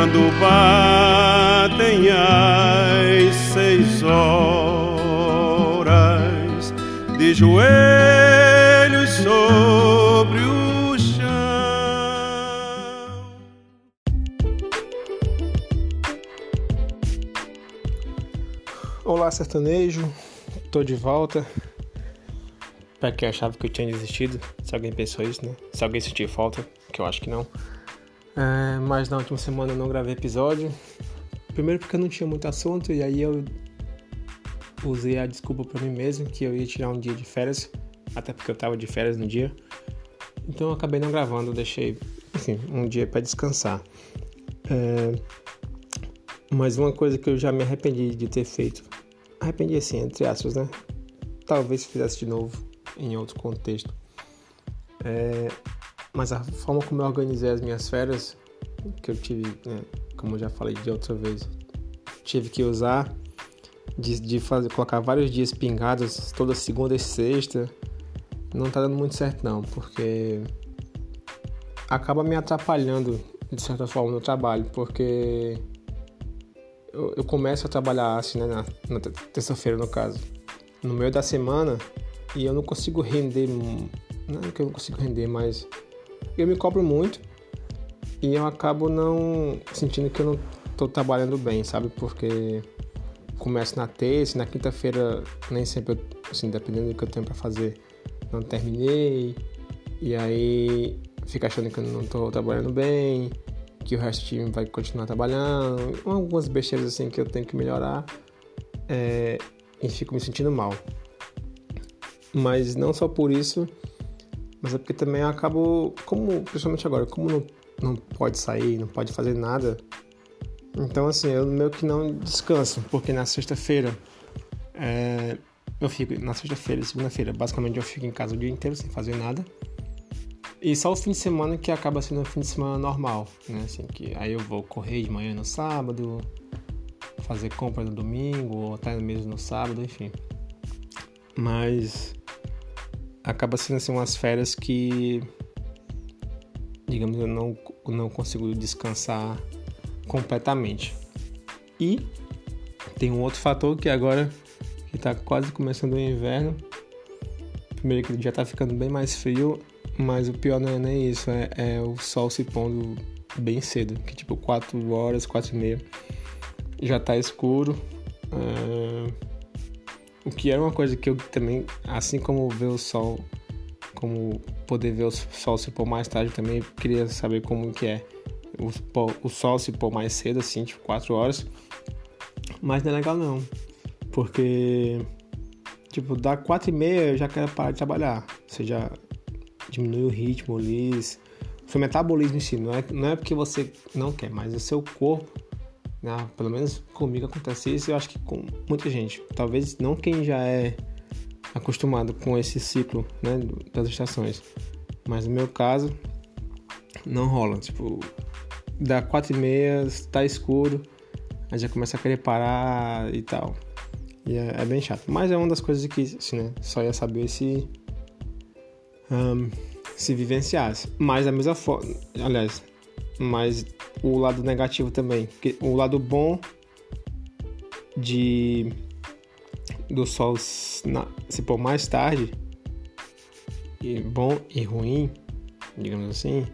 quando batem as seis horas de joelhos sobre o chão. Olá, sertanejo, tô de volta. Pra quem achava que eu tinha desistido, se alguém pensou isso, né? Se alguém sentiu falta, que eu acho que não. É, mas na última semana eu não gravei episódio. Primeiro porque eu não tinha muito assunto e aí eu usei a desculpa para mim mesmo que eu ia tirar um dia de férias, até porque eu tava de férias no dia. Então eu acabei não gravando, deixei, enfim, um dia para descansar. É, mas uma coisa que eu já me arrependi de ter feito, arrependi assim, entre aspas, né? Talvez fizesse de novo em outro contexto. É, mas a forma como eu organizei as minhas férias, que eu tive, né, como eu já falei de outra vez, tive que usar de, de fazer, colocar vários dias pingados, toda segunda e sexta, não tá dando muito certo não, porque acaba me atrapalhando de certa forma no trabalho, porque eu, eu começo a trabalhar assim, né, na, na terça-feira no caso, no meio da semana e eu não consigo render, não é que eu não consigo render, mas eu me cobro muito e eu acabo não sentindo que eu não estou trabalhando bem, sabe? Porque começo na terça, na quinta-feira nem sempre, assim, dependendo do que eu tenho para fazer, não terminei e aí fica achando que eu não estou trabalhando bem, que o resto do time vai continuar trabalhando, algumas besteiras assim que eu tenho que melhorar é, e fico me sentindo mal. Mas não só por isso, mas é porque também eu acabo, como, principalmente agora, como não, não pode sair, não pode fazer nada, então assim, eu meio que não descanso, porque na sexta-feira é, eu fico, na sexta-feira segunda-feira, basicamente eu fico em casa o dia inteiro sem fazer nada. E só o fim de semana que acaba sendo um fim de semana normal, né? Assim, que aí eu vou correr de manhã no sábado, fazer compra no domingo, ou até mesmo no sábado, enfim. Mas acaba sendo assim umas férias que digamos eu não não consigo descansar completamente. E tem um outro fator que agora que está quase começando o inverno. Primeiro que já está ficando bem mais frio, mas o pior não é nem isso, é, é o sol se pondo bem cedo, que tipo 4 horas, 4 e meia já está escuro. O que era uma coisa que eu também, assim como ver o sol, como poder ver o sol se pôr mais tarde, também queria saber como que é o, o sol se pôr mais cedo, assim, tipo 4 horas. Mas não é legal não, porque, tipo, dá 4 e meia eu já quero parar de trabalhar. Você já diminui o ritmo o seu metabolismo em si, não é, não é porque você não quer, mas o seu corpo né? Pelo menos comigo acontece isso e eu acho que com muita gente. Talvez não quem já é acostumado com esse ciclo né, das estações. Mas no meu caso, não rola. Tipo, dá quatro e meia, tá escuro, aí já começa a querer parar e tal. E é, é, bem chato. Mas é uma das coisas que, assim, né, só ia saber se... Um, se vivenciasse. Mas da mesma forma... Aliás, mas o lado negativo também. Porque o lado bom de do sol se pôr mais tarde, e bom e ruim, digamos assim,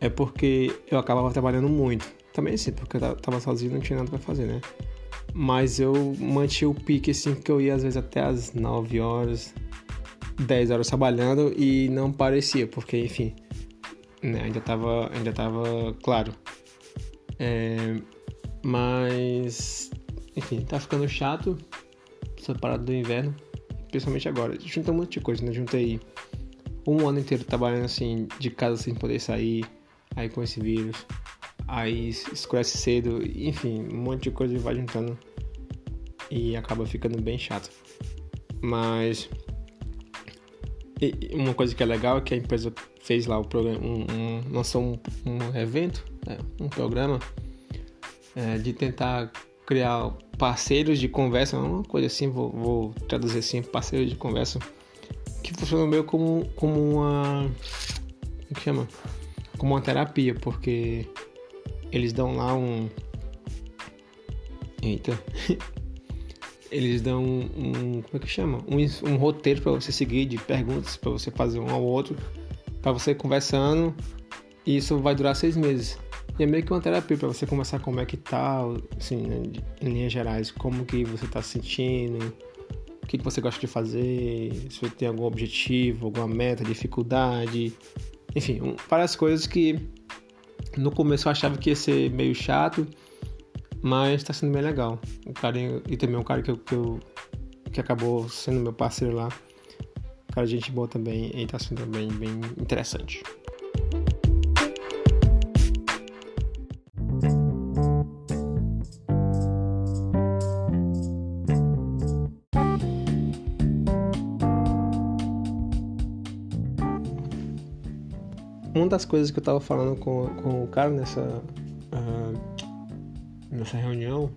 é porque eu acabava trabalhando muito. Também sim, porque eu tava sozinho não tinha nada para fazer, né? Mas eu mantinha o pique assim que eu ia às vezes até as 9 horas, 10 horas trabalhando e não parecia, porque enfim, né? Ainda tava, ainda tava claro. É, mas, enfim, tá ficando chato essa parada do inverno, principalmente agora. Junta um monte de coisa, né? Juntei um ano inteiro trabalhando assim, de casa sem poder sair, aí com esse vírus, aí escurece cedo, enfim, um monte de coisa vai juntando e acaba ficando bem chato. Mas uma coisa que é legal é que a empresa fez lá o programa, um, um, lançou um, um evento, né, um programa é, de tentar criar parceiros de conversa, uma coisa assim, vou, vou traduzir assim, parceiros de conversa, que funciona meio como, como uma. Como que chama? Como uma terapia, porque eles dão lá um. Eita. Eles dão um, um como é que chama? Um, um roteiro para você seguir de perguntas para você fazer um ao outro, para você conversando. E isso vai durar seis meses. E é meio que uma terapia para você conversar como é que tá, assim, né, em linhas gerais, como que você tá se sentindo, o que, que você gosta de fazer, se você tem algum objetivo, alguma meta, dificuldade, enfim, várias coisas que no começo eu achava que ia ser meio chato, mas está sendo bem legal. O cara e também um cara que, eu, que, eu, que acabou sendo meu parceiro lá, cara gente boa também e está sendo bem, bem interessante. uma das coisas que eu tava falando com, com o cara nessa, nessa reunião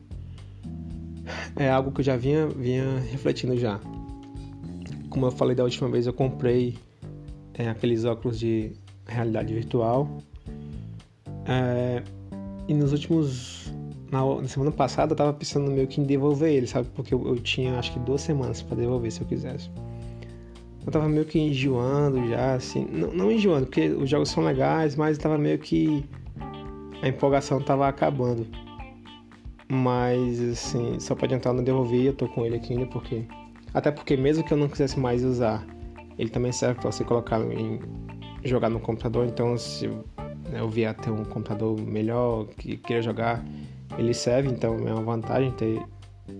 é algo que eu já vinha, vinha refletindo já. Como eu falei da última vez, eu comprei é, aqueles óculos de realidade virtual. É, e nos últimos. Na, na, semana passada eu tava pensando meio que em devolver ele, sabe? Porque eu, eu tinha acho que duas semanas para devolver se eu quisesse eu tava meio que enjoando já, assim. Não, não enjoando, porque os jogos são legais, mas tava meio que. A empolgação tava acabando. Mas, assim, só pra adiantar, eu não eu tô com ele aqui ainda, porque. Até porque, mesmo que eu não quisesse mais usar, ele também serve pra você colocar em. jogar no computador. Então, se eu vier ter um computador melhor, que queira jogar, ele serve. Então, é uma vantagem ter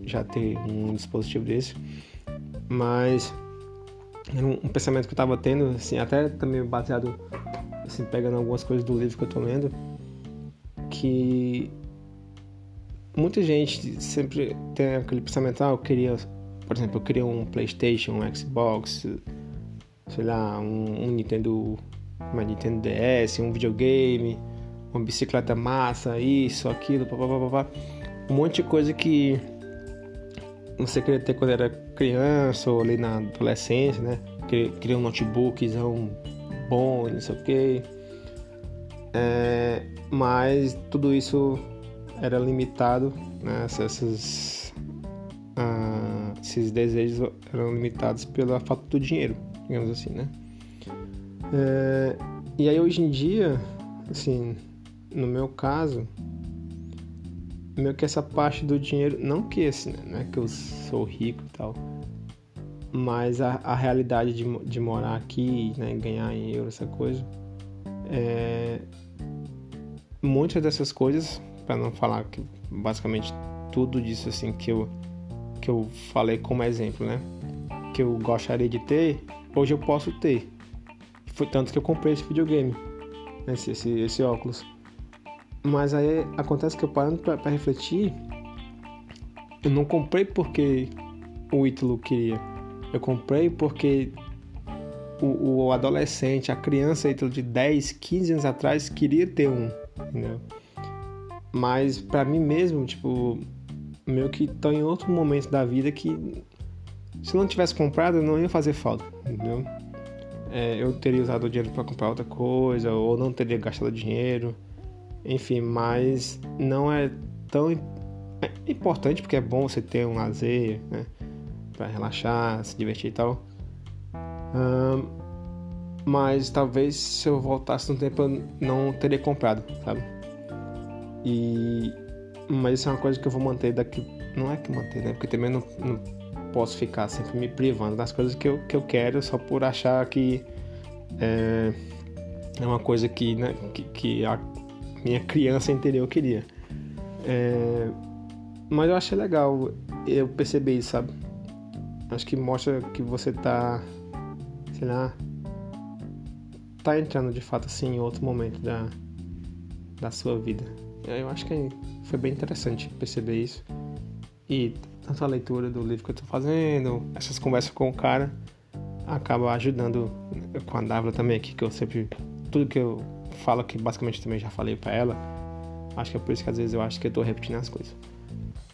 já ter um dispositivo desse. Mas um, pensamento que eu estava tendo, assim, até também baseado, assim, pegando algumas coisas do livro que eu estou lendo, que muita gente sempre tem aquele pensamento, ah, eu queria, por exemplo, eu queria um Playstation, um Xbox, sei lá, um, um Nintendo, uma Nintendo DS, um videogame, uma bicicleta massa, isso, aquilo, papapá, um monte de coisa que você queria ter quando era criança ou ali na adolescência, né? Queria um notebookzão bom, não sei o quê. É, mas tudo isso era limitado, né? Essas, ah, esses desejos eram limitados pela falta do dinheiro, digamos assim, né? É, e aí hoje em dia, assim, no meu caso, meio que essa parte do dinheiro, não que esse, né, é que eu sou rico e tal, mas a, a realidade de, de morar aqui, né, ganhar em euro, essa coisa, é, muitas dessas coisas, para não falar que basicamente tudo disso assim que eu que eu falei como exemplo, né, que eu gostaria de ter, hoje eu posso ter. Foi tanto que eu comprei esse videogame, esse, esse, esse óculos. Mas aí acontece que eu parando para refletir, eu não comprei porque o Ítalo queria. Eu comprei porque o, o adolescente, a criança Ítalo de 10, 15 anos atrás queria ter um, entendeu? Mas para mim mesmo, tipo, meio que tô em outro momento da vida que se não tivesse comprado, não ia fazer falta, entendeu? É, eu teria usado o dinheiro para comprar outra coisa, ou não teria gastado dinheiro. Enfim, mas não é tão é importante porque é bom você ter um lazer, né? Pra relaxar, se divertir e tal. Um, mas talvez se eu voltasse no tempo eu não teria comprado, sabe? E mas isso é uma coisa que eu vou manter daqui. Não é que manter, né? Porque também não, não posso ficar sempre me privando das coisas que eu, que eu quero só por achar que é, é uma coisa que, né, que, que a, minha criança interior queria. É, mas eu achei legal eu perceber isso, sabe? Acho que mostra que você tá, sei lá, tá entrando de fato assim em outro momento da, da sua vida. Eu acho que foi bem interessante perceber isso. E tanto a leitura do livro que eu tô fazendo, essas conversas com o cara, acaba ajudando com a Dávila também aqui, que eu sempre. Tudo que eu fala que basicamente também já falei para ela. Acho que é por isso que às vezes eu acho que eu tô repetindo as coisas.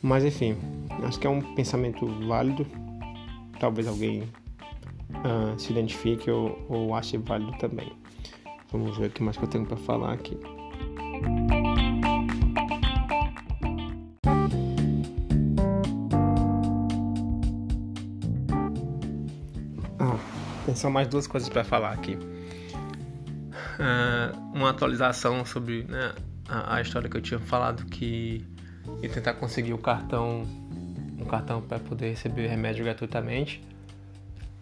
Mas enfim, acho que é um pensamento válido. Talvez alguém uh, se identifique ou, ou ache válido também. Vamos ver o que mais que eu tenho para falar aqui. São mais duas coisas para falar aqui. Uh, uma atualização sobre né, a, a, história que eu tinha falado que ia tentar conseguir o cartão um cartão para poder receber remédio gratuitamente.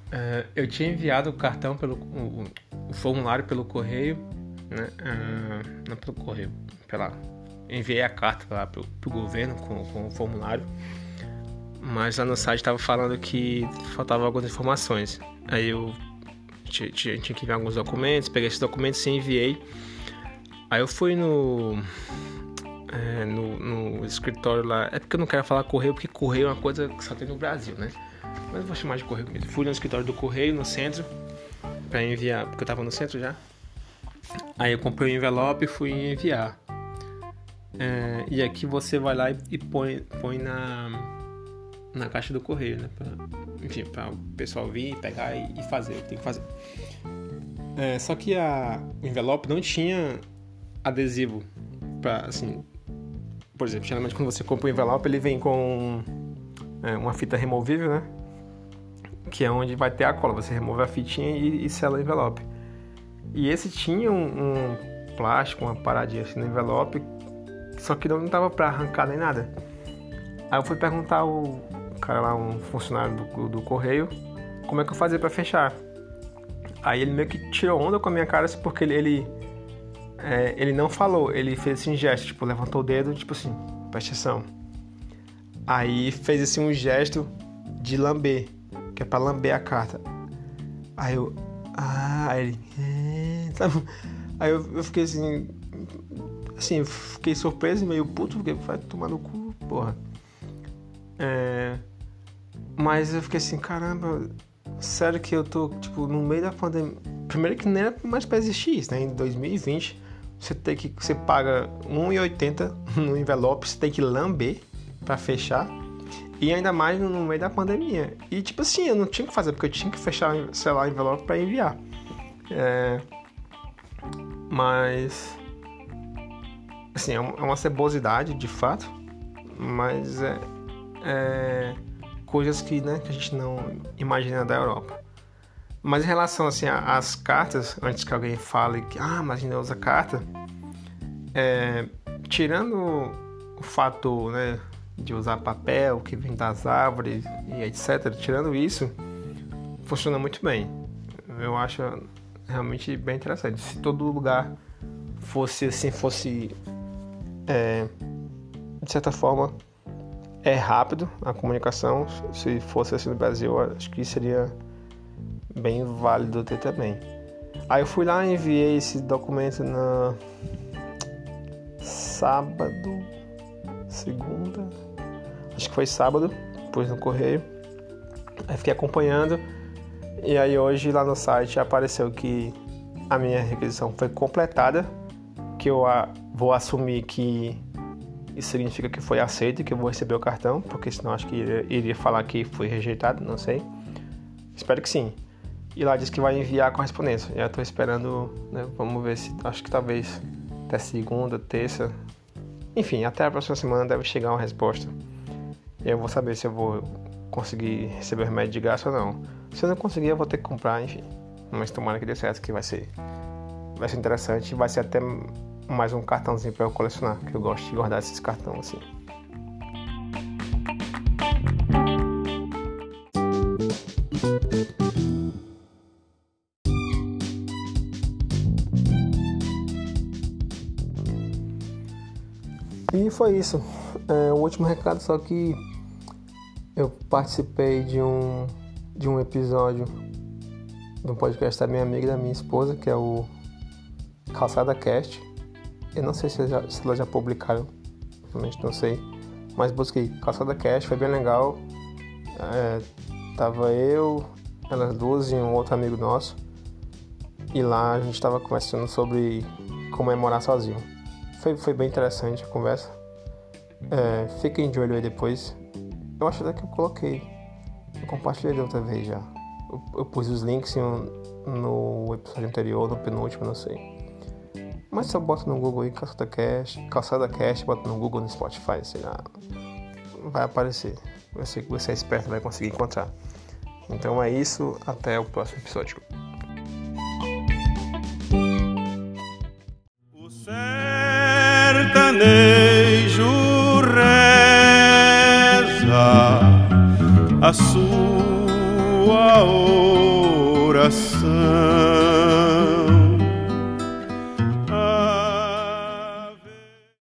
Uh, eu tinha enviado o cartão pelo o, o formulário pelo correio, né? Uh, não pelo correio, pela enviei a carta lá pro, pro governo com, com o formulário, mas lá no site estava falando que faltavam algumas informações. Aí eu tinha, tinha, que enviar alguns documentos, peguei esses documentos e enviei. Aí eu fui no, é, no, no, escritório lá. É porque eu não quero falar correio, porque correio é uma coisa que só tem no Brasil, né? Mas eu vou chamar de correio mesmo. Fui no escritório do correio, no centro, para enviar, porque eu tava no centro já. Aí eu comprei o um envelope e fui enviar. É, e aqui você vai lá e, e põe, põe na, na caixa do correio, né? Pra, enfim, para o pessoal vir, pegar e, fazer, tem que fazer. É, só que a, o envelope não tinha adesivo para assim, por exemplo, geralmente quando você compra o envelope ele vem com é, uma fita removível, né? Que é onde vai ter a cola. Você remove a fitinha e, e sela o envelope. E esse tinha um, um plástico, uma paradinha assim no envelope, só que não dava para arrancar nem nada. Aí eu fui perguntar ao cara lá, um funcionário do, do correio, como é que eu fazia para fechar. Aí ele meio que tirou onda com a minha cara, assim, porque ele, ele, é, ele não falou, ele fez assim um gesto, tipo, levantou o dedo, tipo assim, presta atenção. Aí fez assim um gesto de lamber, que é pra lamber a carta. Aí eu, ah, aí ele, é? Aí eu, eu fiquei assim, assim, fiquei surpreso e meio puto, porque vai tomar no cu, porra. É, mas eu fiquei assim, caramba, sério que eu tô, tipo, no meio da pandemia. Primeiro que nem era mais pra existir isso, né? Em 2020, você tem que. Você paga R$1,80 no envelope, você tem que lamber para fechar. E ainda mais no meio da pandemia. E tipo assim, eu não tinha que fazer, porque eu tinha que fechar, sei lá, o envelope para enviar. É... Mas. Assim, é, é uma cebosidade de fato. Mas é. é coisas que, né, que a gente não imagina da Europa. Mas em relação assim às cartas, antes que alguém fale que ah, mas ainda usa carta, é, tirando o fato né, de usar papel que vem das árvores e etc, tirando isso, funciona muito bem. Eu acho realmente bem interessante. Se todo lugar fosse assim, fosse é, de certa forma é rápido a comunicação. Se fosse assim no Brasil, acho que seria bem válido ter também. Aí eu fui lá e enviei esse documento na sábado, segunda, acho que foi sábado, pus no correio. Aí fiquei acompanhando e aí hoje lá no site apareceu que a minha requisição foi completada, que eu vou assumir que isso significa que foi aceito e que eu vou receber o cartão, porque senão acho que iria, iria falar que foi rejeitado, não sei. Espero que sim. E lá diz que vai enviar a correspondência. Já estou esperando, né? Vamos ver se. Acho que talvez até segunda, terça. Enfim, até a próxima semana deve chegar uma resposta. E eu vou saber se eu vou conseguir receber o remédio de graça ou não. Se eu não conseguir, eu vou ter que comprar, enfim. Mas tomara que dê certo, que vai ser. Vai ser interessante. Vai ser até mais um cartãozinho para eu colecionar, que eu gosto de guardar esses cartões assim. E foi isso. É, o último recado só que eu participei de um de um episódio do podcast da minha amiga e da minha esposa, que é o Calçada Cast. Eu não sei se, já, se elas já publicaram, realmente não sei. Mas busquei Calçada Cast, foi bem legal. É, tava eu, elas duas e um outro amigo nosso. E lá a gente estava conversando sobre como é sozinho. Foi, foi bem interessante a conversa. É, fiquem de olho aí depois. Eu acho até que eu coloquei. Eu compartilhei outra vez já. Eu, eu pus os links no episódio anterior, no penúltimo, não sei. Mas só bota no Google aí Calçada Cash, Calçada Cash, bota no Google, no Spotify, sei lá. Vai aparecer. Você que você é esperto vai conseguir encontrar. Então é isso, até o próximo episódio.